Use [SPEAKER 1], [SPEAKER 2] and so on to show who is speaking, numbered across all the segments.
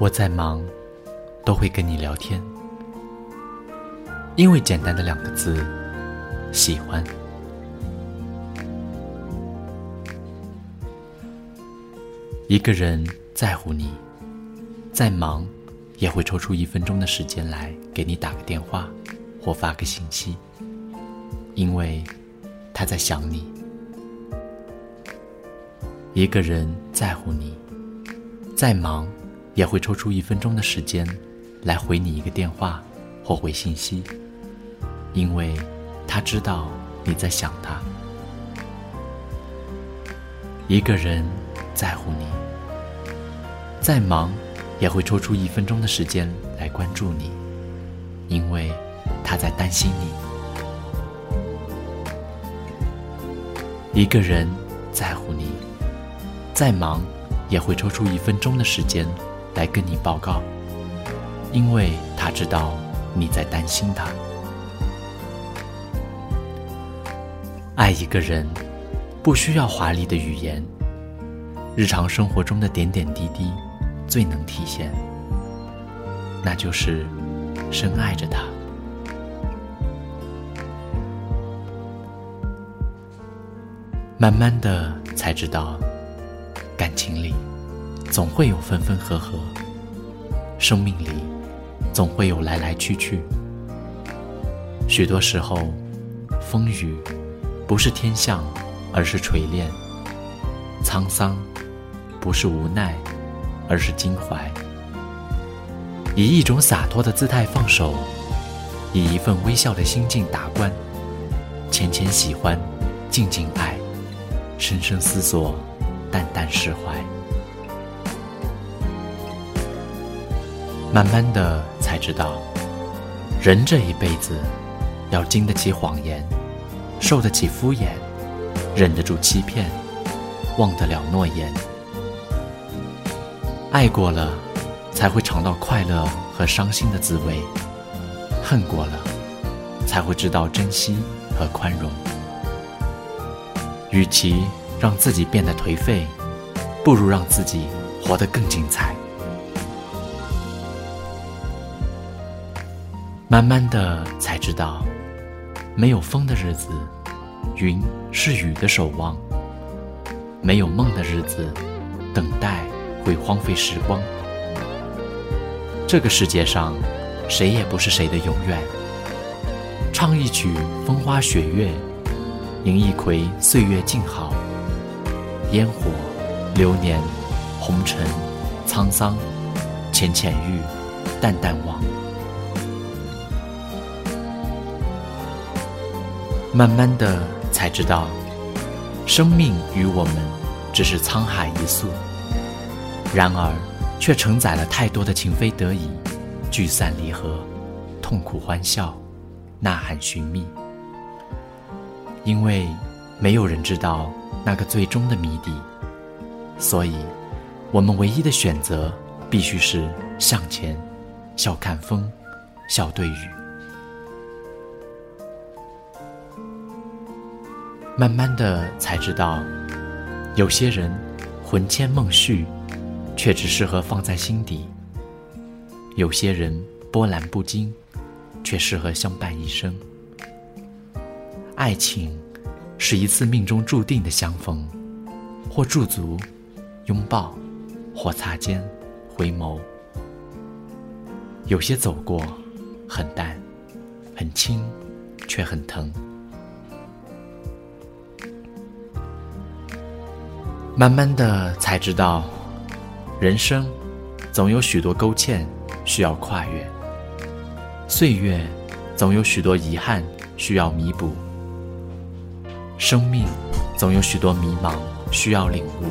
[SPEAKER 1] 我再忙，都会跟你聊天，因为简单的两个字，喜欢。一个人在乎你，再忙，也会抽出一分钟的时间来给你打个电话，或发个信息，因为他在想你。一个人在乎你，再忙，也会抽出一分钟的时间来回你一个电话或回信息，因为他知道你在想他。一个人在乎你。再忙，也会抽出一分钟的时间来关注你，因为他在担心你。一个人在乎你，再忙，也会抽出一分钟的时间来跟你报告，因为他知道你在担心他。爱一个人，不需要华丽的语言，日常生活中的点点滴滴。最能体现，那就是深爱着他。慢慢的才知道，感情里总会有分分合合，生命里总会有来来去去。许多时候，风雨不是天象，而是锤炼；沧桑不是无奈。而是襟怀，以一种洒脱的姿态放手，以一份微笑的心境打关，浅浅喜欢，静静爱，深深思索，淡淡释怀。慢慢的才知道，人这一辈子，要经得起谎言，受得起敷衍，忍得住欺骗，忘得了诺言。爱过了，才会尝到快乐和伤心的滋味；恨过了，才会知道珍惜和宽容。与其让自己变得颓废，不如让自己活得更精彩。慢慢的才知道，没有风的日子，云是雨的守望；没有梦的日子，等待。会荒废时光。这个世界上，谁也不是谁的永远。唱一曲风花雪月，吟一回岁月静好。烟火、流年、红尘、沧桑，浅浅遇，淡淡忘。慢慢的才知道，生命与我们只是沧海一粟。然而，却承载了太多的情非得已、聚散离合、痛苦欢笑、呐喊寻觅。因为没有人知道那个最终的谜底，所以，我们唯一的选择必须是向前，笑看风，笑对雨。慢慢的才知道，有些人魂牵梦续。却只适合放在心底。有些人波澜不惊，却适合相伴一生。爱情是一次命中注定的相逢，或驻足、拥抱，或擦肩、回眸。有些走过，很淡，很轻，却很疼。慢慢的才知道。人生总有许多勾芡需要跨越，岁月总有许多遗憾需要弥补，生命总有许多迷茫需要领悟，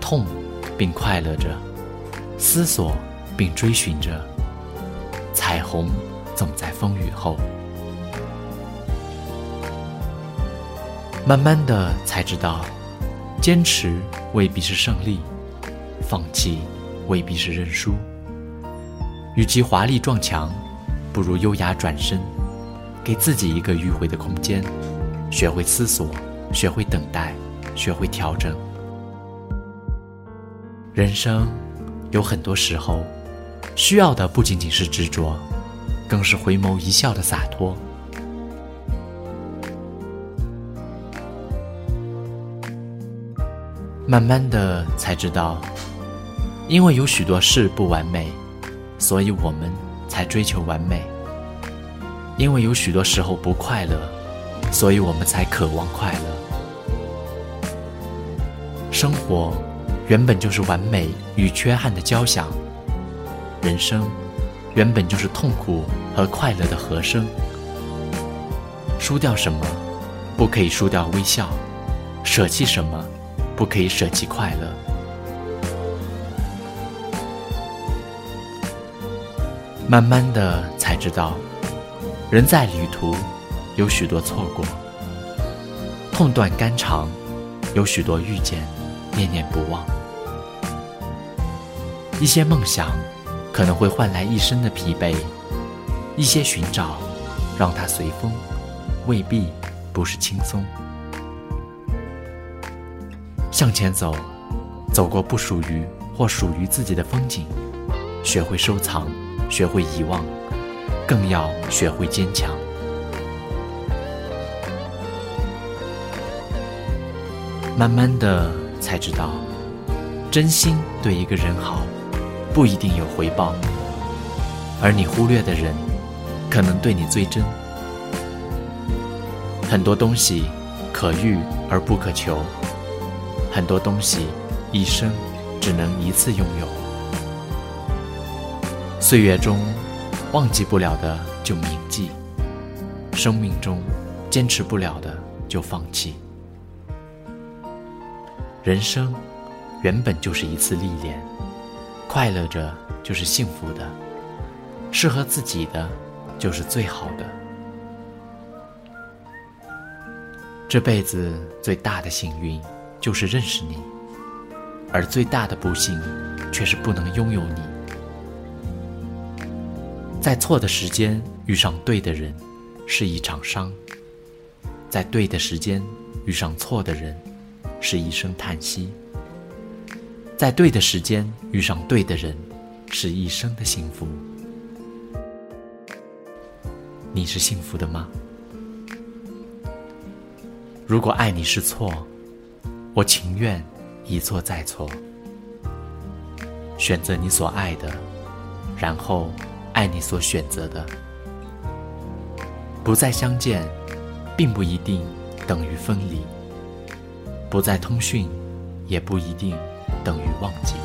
[SPEAKER 1] 痛并快乐着，思索并追寻着，彩虹总在风雨后。慢慢的才知道，坚持未必是胜利。放弃未必是认输，与其华丽撞墙，不如优雅转身，给自己一个迂回的空间，学会思索，学会等待，学会调整。人生有很多时候，需要的不仅仅是执着，更是回眸一笑的洒脱。慢慢的才知道，因为有许多事不完美，所以我们才追求完美；因为有许多时候不快乐，所以我们才渴望快乐。生活原本就是完美与缺憾的交响，人生原本就是痛苦和快乐的和声。输掉什么，不可以输掉微笑；舍弃什么。不可以舍弃快乐。慢慢的才知道，人在旅途，有许多错过；痛断肝肠，有许多遇见，念念不忘。一些梦想，可能会换来一生的疲惫；一些寻找，让它随风，未必不是轻松。向前走，走过不属于或属于自己的风景，学会收藏，学会遗忘，更要学会坚强。慢慢的才知道，真心对一个人好，不一定有回报，而你忽略的人，可能对你最真。很多东西可遇而不可求。很多东西，一生只能一次拥有。岁月中，忘记不了的就铭记；生命中，坚持不了的就放弃。人生原本就是一次历练，快乐着就是幸福的，适合自己的就是最好的。这辈子最大的幸运。就是认识你，而最大的不幸，却是不能拥有你。在错的时间遇上对的人，是一场伤；在对的时间遇上错的人，是一声叹息；在对的时间遇上对的人，是一生的幸福。你是幸福的吗？如果爱你是错。我情愿一错再错，选择你所爱的，然后爱你所选择的。不再相见，并不一定等于分离；不再通讯，也不一定等于忘记。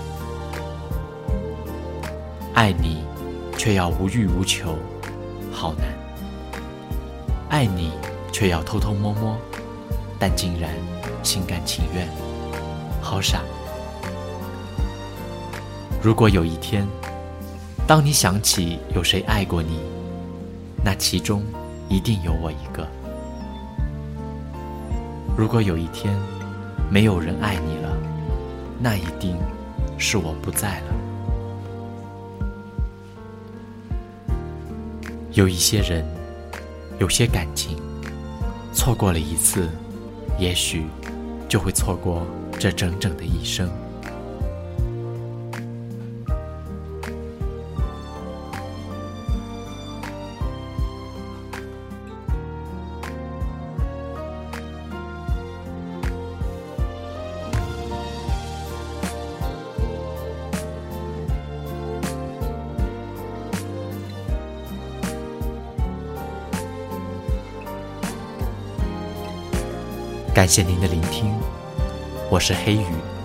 [SPEAKER 1] 爱你，却要无欲无求，好难；爱你，却要偷偷摸摸，但竟然。心甘情愿，好傻。如果有一天，当你想起有谁爱过你，那其中一定有我一个。如果有一天，没有人爱你了，那一定是我不在了。有一些人，有些感情，错过了一次，也许。就会错过这整整的一生。感谢您的聆听，我是黑羽。